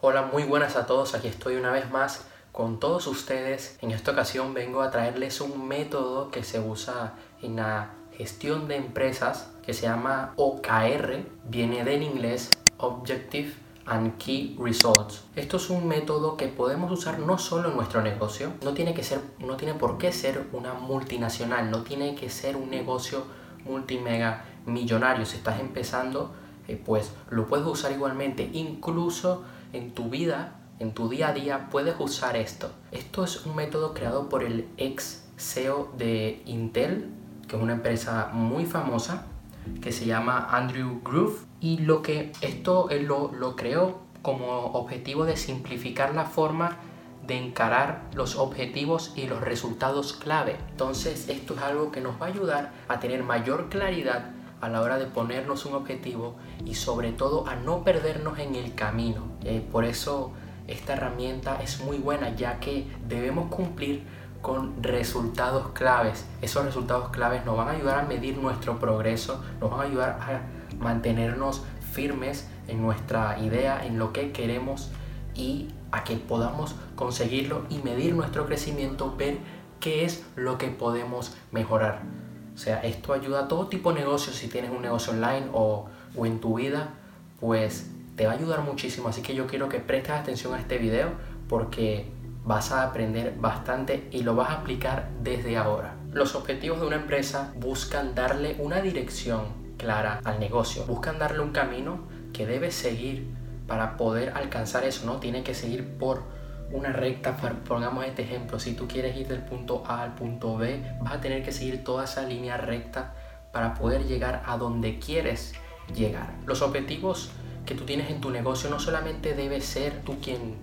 Hola, muy buenas a todos. Aquí estoy una vez más con todos ustedes. En esta ocasión vengo a traerles un método que se usa en la gestión de empresas que se llama OKR. Viene del inglés Objective and Key Results. Esto es un método que podemos usar no solo en nuestro negocio, no tiene que ser no tiene por qué ser una multinacional, no tiene que ser un negocio multimega millonario. Si estás empezando, eh, pues lo puedes usar igualmente, incluso en tu vida, en tu día a día, puedes usar esto. Esto es un método creado por el ex CEO de Intel, que es una empresa muy famosa, que se llama Andrew Groove. Y lo que esto lo, lo creó como objetivo de simplificar la forma de encarar los objetivos y los resultados clave. Entonces esto es algo que nos va a ayudar a tener mayor claridad a la hora de ponernos un objetivo y sobre todo a no perdernos en el camino. Eh, por eso esta herramienta es muy buena ya que debemos cumplir con resultados claves. Esos resultados claves nos van a ayudar a medir nuestro progreso, nos van a ayudar a mantenernos firmes en nuestra idea, en lo que queremos y a que podamos conseguirlo y medir nuestro crecimiento, ver qué es lo que podemos mejorar. O sea, esto ayuda a todo tipo de negocios, si tienes un negocio online o, o en tu vida, pues te va a ayudar muchísimo. Así que yo quiero que prestes atención a este video porque vas a aprender bastante y lo vas a aplicar desde ahora. Los objetivos de una empresa buscan darle una dirección clara al negocio, buscan darle un camino que debes seguir para poder alcanzar eso, ¿no? Tiene que seguir por una recta, pongamos este ejemplo, si tú quieres ir del punto A al punto B, vas a tener que seguir toda esa línea recta para poder llegar a donde quieres llegar. Los objetivos que tú tienes en tu negocio no solamente debe ser tú quien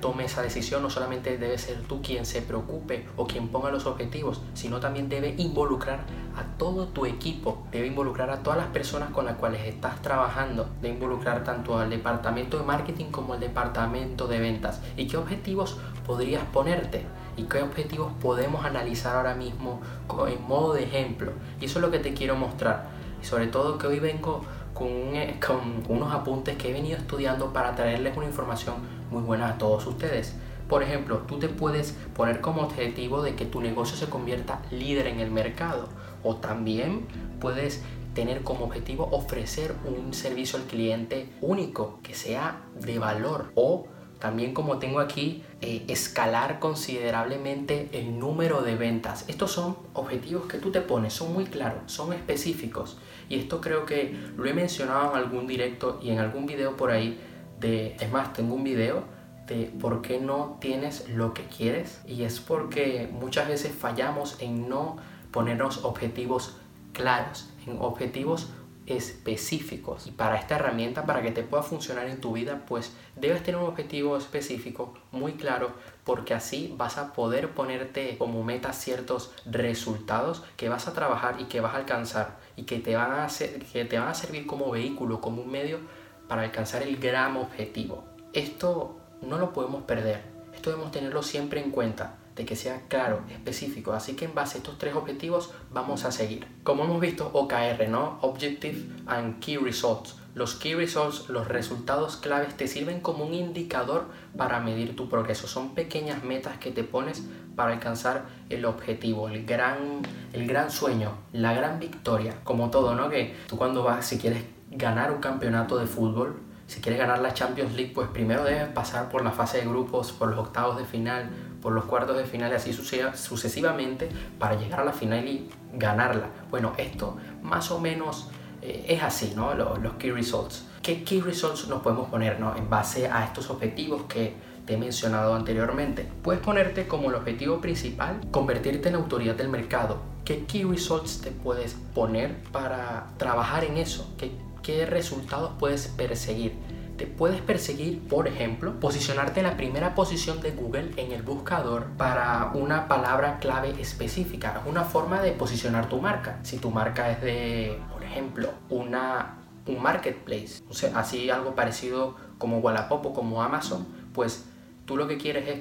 tome esa decisión, no solamente debe ser tú quien se preocupe o quien ponga los objetivos, sino también debe involucrar a todo tu equipo, debe involucrar a todas las personas con las cuales estás trabajando, debe involucrar tanto al departamento de marketing como al departamento de ventas. ¿Y qué objetivos podrías ponerte? ¿Y qué objetivos podemos analizar ahora mismo en modo de ejemplo? Y eso es lo que te quiero mostrar. Y sobre todo que hoy vengo con, eh, con unos apuntes que he venido estudiando para traerles una información muy buena a todos ustedes. Por ejemplo, tú te puedes poner como objetivo de que tu negocio se convierta líder en el mercado o también puedes tener como objetivo ofrecer un servicio al cliente único que sea de valor o también como tengo aquí, eh, escalar considerablemente el número de ventas. Estos son objetivos que tú te pones, son muy claros, son específicos. Y esto creo que lo he mencionado en algún directo y en algún video por ahí. De, es más, tengo un video de por qué no tienes lo que quieres. Y es porque muchas veces fallamos en no ponernos objetivos claros, en objetivos específicos. Y para esta herramienta, para que te pueda funcionar en tu vida, pues debes tener un objetivo específico muy claro porque así vas a poder ponerte como meta ciertos resultados que vas a trabajar y que vas a alcanzar y que te van a, que te van a servir como vehículo, como un medio para alcanzar el gran objetivo. Esto no lo podemos perder. Esto debemos tenerlo siempre en cuenta de que sea claro, específico. Así que en base a estos tres objetivos vamos a seguir. Como hemos visto, OKR, ¿no? Objective and Key Results. Los Key Results, los resultados claves, te sirven como un indicador para medir tu progreso. Son pequeñas metas que te pones para alcanzar el objetivo, el gran, el gran sueño, la gran victoria. Como todo, ¿no? Que tú cuando vas, si quieres ganar un campeonato de fútbol, si quieres ganar la Champions League, pues primero debes pasar por la fase de grupos, por los octavos de final, por los cuartos de final y así sucesivamente para llegar a la final y ganarla. Bueno, esto más o menos eh, es así, ¿no? Los, los, key results. ¿Qué key results nos podemos poner, ¿no? En base a estos objetivos que te he mencionado anteriormente. Puedes ponerte como el objetivo principal convertirte en autoridad del mercado. ¿Qué key results te puedes poner para trabajar en eso? ¿Qué, qué resultados puedes perseguir? te puedes perseguir, por ejemplo, posicionarte en la primera posición de Google en el buscador para una palabra clave específica. Es una forma de posicionar tu marca. Si tu marca es de, por ejemplo, una, un marketplace, así algo parecido como Wallapop o como Amazon, pues tú lo que quieres es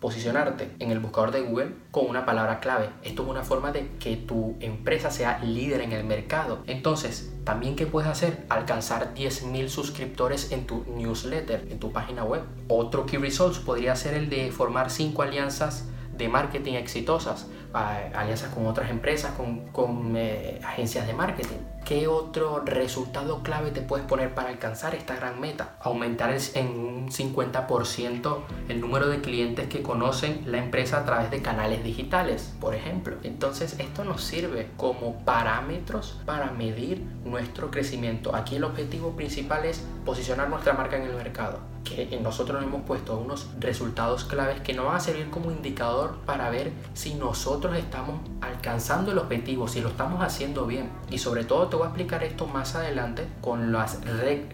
posicionarte en el buscador de Google con una palabra clave. Esto es una forma de que tu empresa sea líder en el mercado. Entonces, también qué puedes hacer? Alcanzar 10.000 suscriptores en tu newsletter, en tu página web. Otro key results podría ser el de formar 5 alianzas de marketing exitosas, alianzas con otras empresas, con, eh, agencias de marketing. ¿Qué otro resultado clave te puedes poner para alcanzar esta gran meta? Aumentar en un 50% el número de clientes que conocen la empresa a través de canales digitales, por ejemplo. Entonces esto nos sirve como parámetros para medir nuestro crecimiento. Aquí el objetivo principal es posicionar nuestra marca en el mercado que nosotros hemos puesto unos resultados claves que nos van a servir como indicador para ver si nosotros estamos alcanzando el objetivo, si lo estamos haciendo bien. Y sobre todo te voy a explicar esto más adelante con las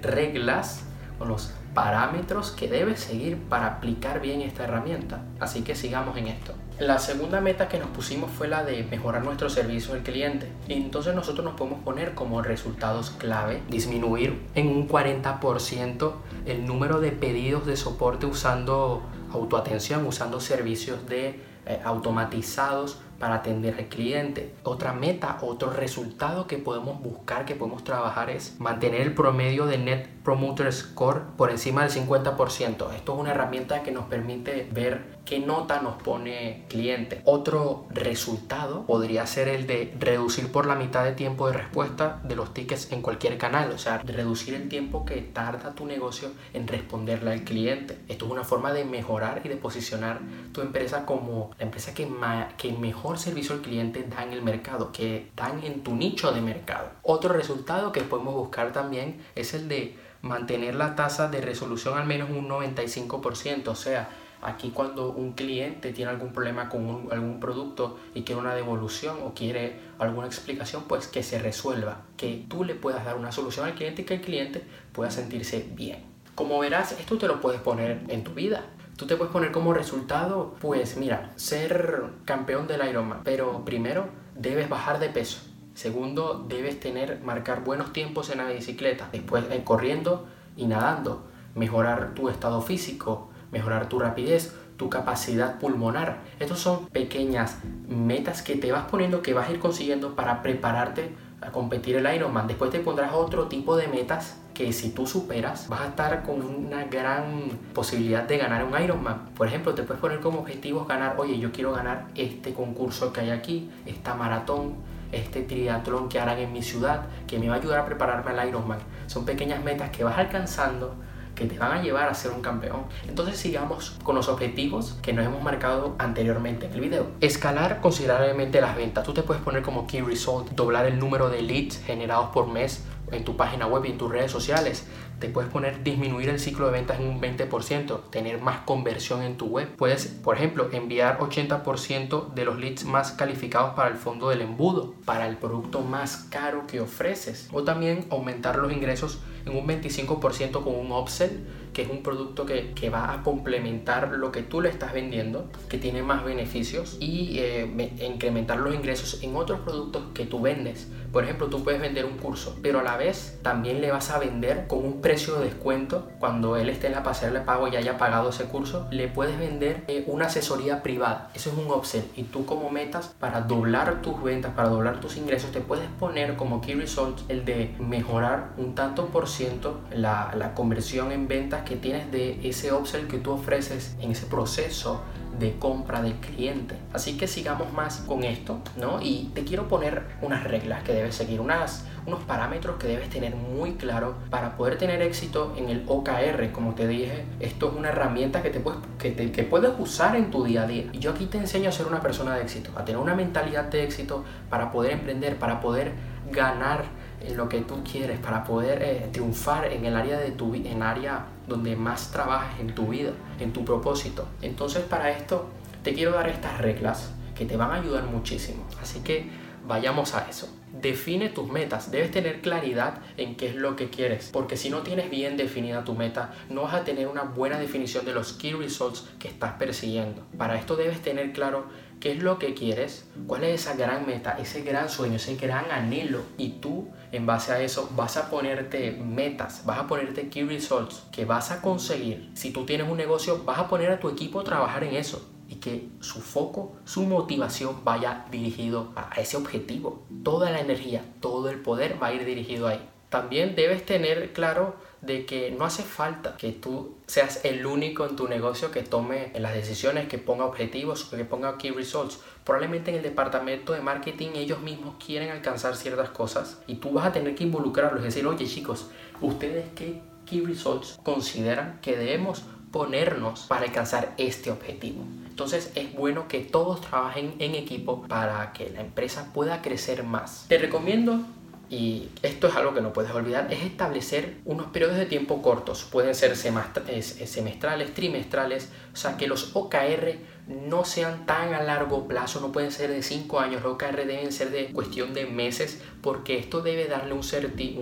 reglas, con los parámetros que debes seguir para aplicar bien esta herramienta. Así que sigamos en esto. La segunda meta que nos pusimos fue la de mejorar nuestro servicio al cliente. Entonces nosotros nos podemos poner como resultados clave disminuir en un 40% el número de pedidos de soporte usando autoatención, usando servicios de eh, automatizados para atender al cliente. Otra meta, otro resultado que podemos buscar, que podemos trabajar es mantener el promedio de Net Promoter Score por encima del 50%. Esto es una herramienta que nos permite ver qué nota nos pone cliente. Otro resultado podría ser el de reducir por la mitad de tiempo de respuesta de los tickets en cualquier canal, o sea, reducir el tiempo que tarda tu negocio en responderle al cliente. Esto es una forma de mejorar y de posicionar tu empresa como la empresa que, que mejor servicio al cliente da en el mercado, que dan en tu nicho de mercado. Otro resultado que podemos buscar también es el de mantener la tasa de resolución al menos un 95%, o sea, Aquí cuando un cliente tiene algún problema con algún producto y quiere una devolución o quiere alguna explicación, pues que se resuelva, que tú le puedas dar una solución al cliente y que el cliente pueda sentirse bien. Como verás, esto te lo puedes poner en tu vida. Tú te puedes poner como resultado, pues mira, ser campeón del Ironman, pero primero debes bajar de peso. Segundo, debes tener, marcar buenos tiempos en la bicicleta. Después, eh, corriendo y nadando. Mejorar tu estado físico, mejorar tu rapidez, tu capacidad pulmonar. Estas son pequeñas metas que te vas poniendo, que vas a ir consiguiendo para prepararte a competir el Ironman. Después te pondrás otro tipo de metas que si tú superas vas a estar con una gran posibilidad de ganar un Ironman. Por ejemplo, te puedes poner como objetivos ganar, oye, yo quiero ganar este concurso que hay aquí, esta maratón, este triatlón que harán en mi ciudad, que me va a ayudar a prepararme al Ironman. Son pequeñas metas que vas alcanzando que te van a llevar a ser un campeón. Entonces sigamos con los objetivos que nos hemos marcado anteriormente en el video. Escalar considerablemente las ventas. Tú te puedes poner como key result, doblar el número de leads generados por mes en tu página web y en tus redes sociales. Te puedes poner disminuir el ciclo de ventas en un 20%, tener más conversión en tu web. Puedes, por ejemplo, enviar 80% de los leads más calificados para el fondo del embudo, para el producto más caro que ofreces. O también aumentar los ingresos en un 25% con un upsell, que es un producto que, que, va a complementar lo que tú le estás vendiendo, que tiene más beneficios y eh, incrementar los ingresos en otros productos que tú vendes. Por ejemplo, tú puedes vender un curso, pero a la vez también le vas a vender con un precio de descuento cuando él esté en la pasarela pago y haya pagado ese curso. Le puedes vender eh, una asesoría privada. Eso es un upsell. Y tú como metas para doblar tus ventas, para doblar tus ingresos, te puedes poner como key result el de mejorar un tanto por ciento la, la conversión en ventas que tienes de ese upsell que tú ofreces en ese proceso de compra del cliente. Así que sigamos más con esto, ¿no? Y te quiero poner unas reglas que debes seguir, unas, unos parámetros que debes tener muy claro para poder tener éxito en el OKR. Como te dije, esto es una herramienta que, te puedes, que, te, que puedes usar en tu día a día. Y yo aquí te enseño a ser una persona de éxito, a tener una mentalidad de éxito para poder emprender, para poder ganar en lo que tú quieres, para poder eh, triunfar en el área de tu en área donde más trabajas en tu vida, en tu propósito. Entonces para esto te quiero dar estas reglas que te van a ayudar muchísimo. Así que vayamos a eso. Define tus metas, debes tener claridad en qué es lo que quieres, porque si no tienes bien definida tu meta, no vas a tener una buena definición de los key results que estás persiguiendo. Para esto debes tener claro qué es lo que quieres, cuál es esa gran meta, ese gran sueño, ese gran anhelo, y tú en base a eso vas a ponerte metas, vas a ponerte key results que vas a conseguir. Si tú tienes un negocio, vas a poner a tu equipo a trabajar en eso y que su foco, su motivación vaya dirigido a ese objetivo. Toda la energía, todo el poder va a ir dirigido ahí. También debes tener claro de que no hace falta que tú seas el único en tu negocio que tome las decisiones, que ponga objetivos, que ponga key results. Probablemente en el departamento de marketing ellos mismos quieren alcanzar ciertas cosas y tú vas a tener que involucrarlos y decir, oye chicos, ¿ustedes qué key results consideran que debemos ponernos para alcanzar este objetivo? Entonces es bueno que todos trabajen en equipo para que la empresa pueda crecer más. Te recomiendo y esto es algo que no puedes olvidar, es establecer unos periodos de tiempo cortos. Pueden ser semestrales, trimestrales, o sea, que los OKR no sean tan a largo plazo, no pueden ser de 5 años, los OKR deben ser de cuestión de meses, porque esto debe darle un,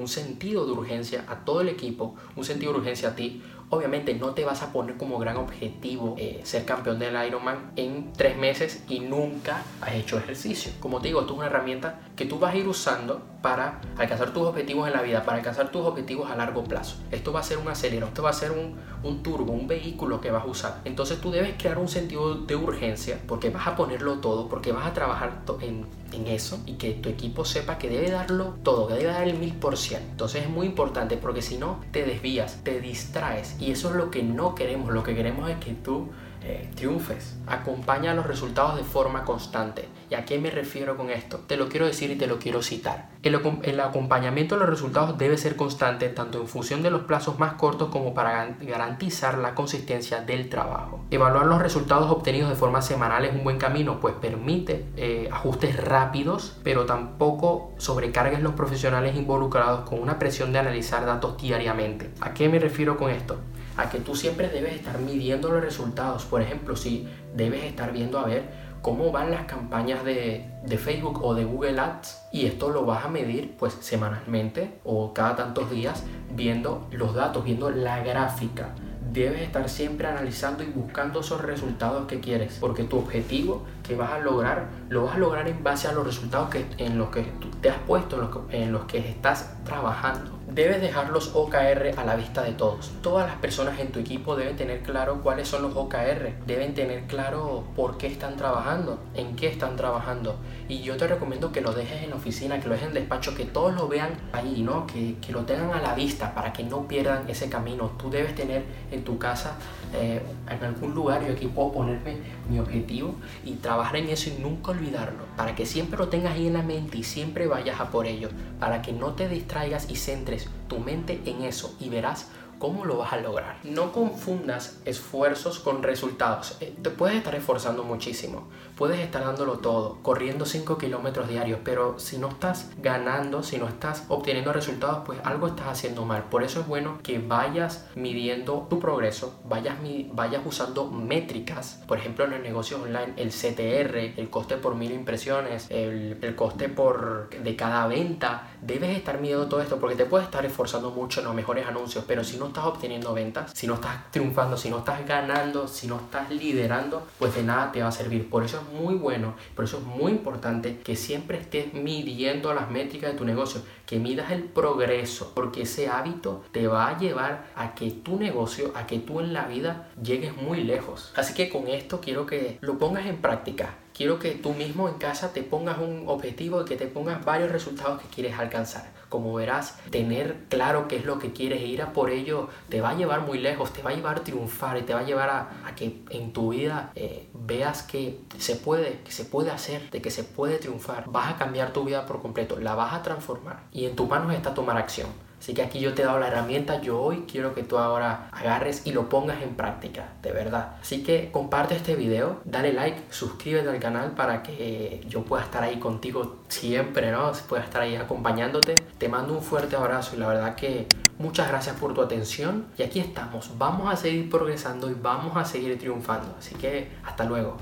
un sentido de urgencia a todo el equipo, un sentido de urgencia a ti, obviamente no te vas a poner como gran objetivo eh, ser campeón del Ironman en tres meses y nunca has hecho ejercicio. Como te digo, esto es una herramienta que tú vas a ir usando para alcanzar tus objetivos en la vida, para alcanzar tus objetivos a largo plazo. Esto va a ser un acelerador, esto va a ser un, un turbo, un vehículo que vas a usar. Entonces tú debes crear un sentido de urgencia porque vas a ponerlo todo, porque vas a trabajar en en eso y que tu equipo sepa que debe darlo todo, que debe dar el mil por ciento. Entonces es muy importante porque si no te desvías, te distraes y eso es lo que no queremos. Lo que queremos es que tú eh, triunfes. Acompaña los resultados de forma constante. ¿Y a qué me refiero con esto? Te lo quiero decir y te lo quiero citar. El, el, acompañamiento de los resultados debe ser constante tanto en función de los plazos más cortos como para garantizar la consistencia del trabajo. Evaluar los resultados obtenidos de forma semanal es un buen camino, pues permite eh, ajustes rápidos, pero tampoco sobrecargues los profesionales involucrados con una presión de analizar datos diariamente. ¿A qué me refiero con esto? A que tú siempre debes estar midiendo los resultados. Por ejemplo, si debes estar viendo a ver cómo van las campañas de, de, Facebook o de Google Ads y esto lo vas a medir pues semanalmente o cada tantos días viendo los datos, viendo la gráfica. Debes estar siempre analizando y buscando esos resultados que quieres, porque tu objetivo que vas a lograr, lo vas a lograr en base a los resultados que, en los que tú te has puesto, en los que, en los que estás trabajando. Debes dejar los OKR a la vista de todos. Todas las personas en tu equipo deben tener claro cuáles son los OKR, deben tener claro por qué están trabajando, en qué están trabajando. Y yo te recomiendo que lo dejes en la oficina, que lo dejes en despacho, que todos lo vean ahí, ¿no? Que, que lo tengan a la vista para que no pierdan ese camino. Tú debes tener en tu casa, eh, en algún lugar, yo aquí puedo ponerme mi objetivo y trabajar en eso y nunca olvidarlo, para que siempre lo tengas ahí en la mente y siempre vayas a por ello, para que no te distraigas y centres tu mente en eso y verás ¿Cómo lo vas a lograr? No confundas esfuerzos con resultados. Eh, te puedes estar esforzando muchísimo, puedes estar dándolo todo, corriendo 5 kilómetros diarios, pero si no estás ganando, si no estás obteniendo resultados, pues algo estás haciendo mal. Por eso es bueno que vayas midiendo tu progreso, vayas, vayas usando métricas, por ejemplo en el negocio online, el CTR, el coste por mil impresiones, el, el coste por, de cada venta. Debes estar midiendo todo esto porque te puedes estar esforzando mucho en los mejores anuncios, pero si no estás obteniendo ventas, si no estás triunfando, si no estás ganando, si no estás liderando, pues de nada te va a servir. Por eso es muy bueno, por eso es muy importante que siempre estés midiendo las métricas de tu negocio, que midas el progreso, porque ese hábito te va a llevar a que tu negocio, a que tú en la vida llegues muy lejos. Así que con esto quiero que lo pongas en práctica quiero que tú mismo en casa te pongas un objetivo y que te pongas varios resultados que quieres alcanzar. Como verás, tener claro qué es lo que quieres e ir a por ello te va a llevar muy lejos, te va a llevar a triunfar y te va a llevar a, que en tu vida eh, veas que se puede, que se puede hacer, de que se puede triunfar. Vas a cambiar tu vida por completo, la vas a transformar y en tus manos está tomar acción. Así que aquí yo te he dado la herramienta, yo hoy quiero que tú ahora agarres y lo pongas en práctica, de verdad. Así que comparte este video, dale like, suscríbete al canal para que yo pueda estar ahí contigo siempre, ¿no? Pueda estar ahí acompañándote. Te mando un fuerte abrazo y la verdad que muchas gracias por tu atención y aquí estamos. Vamos a seguir progresando y vamos a seguir triunfando. Así que hasta luego.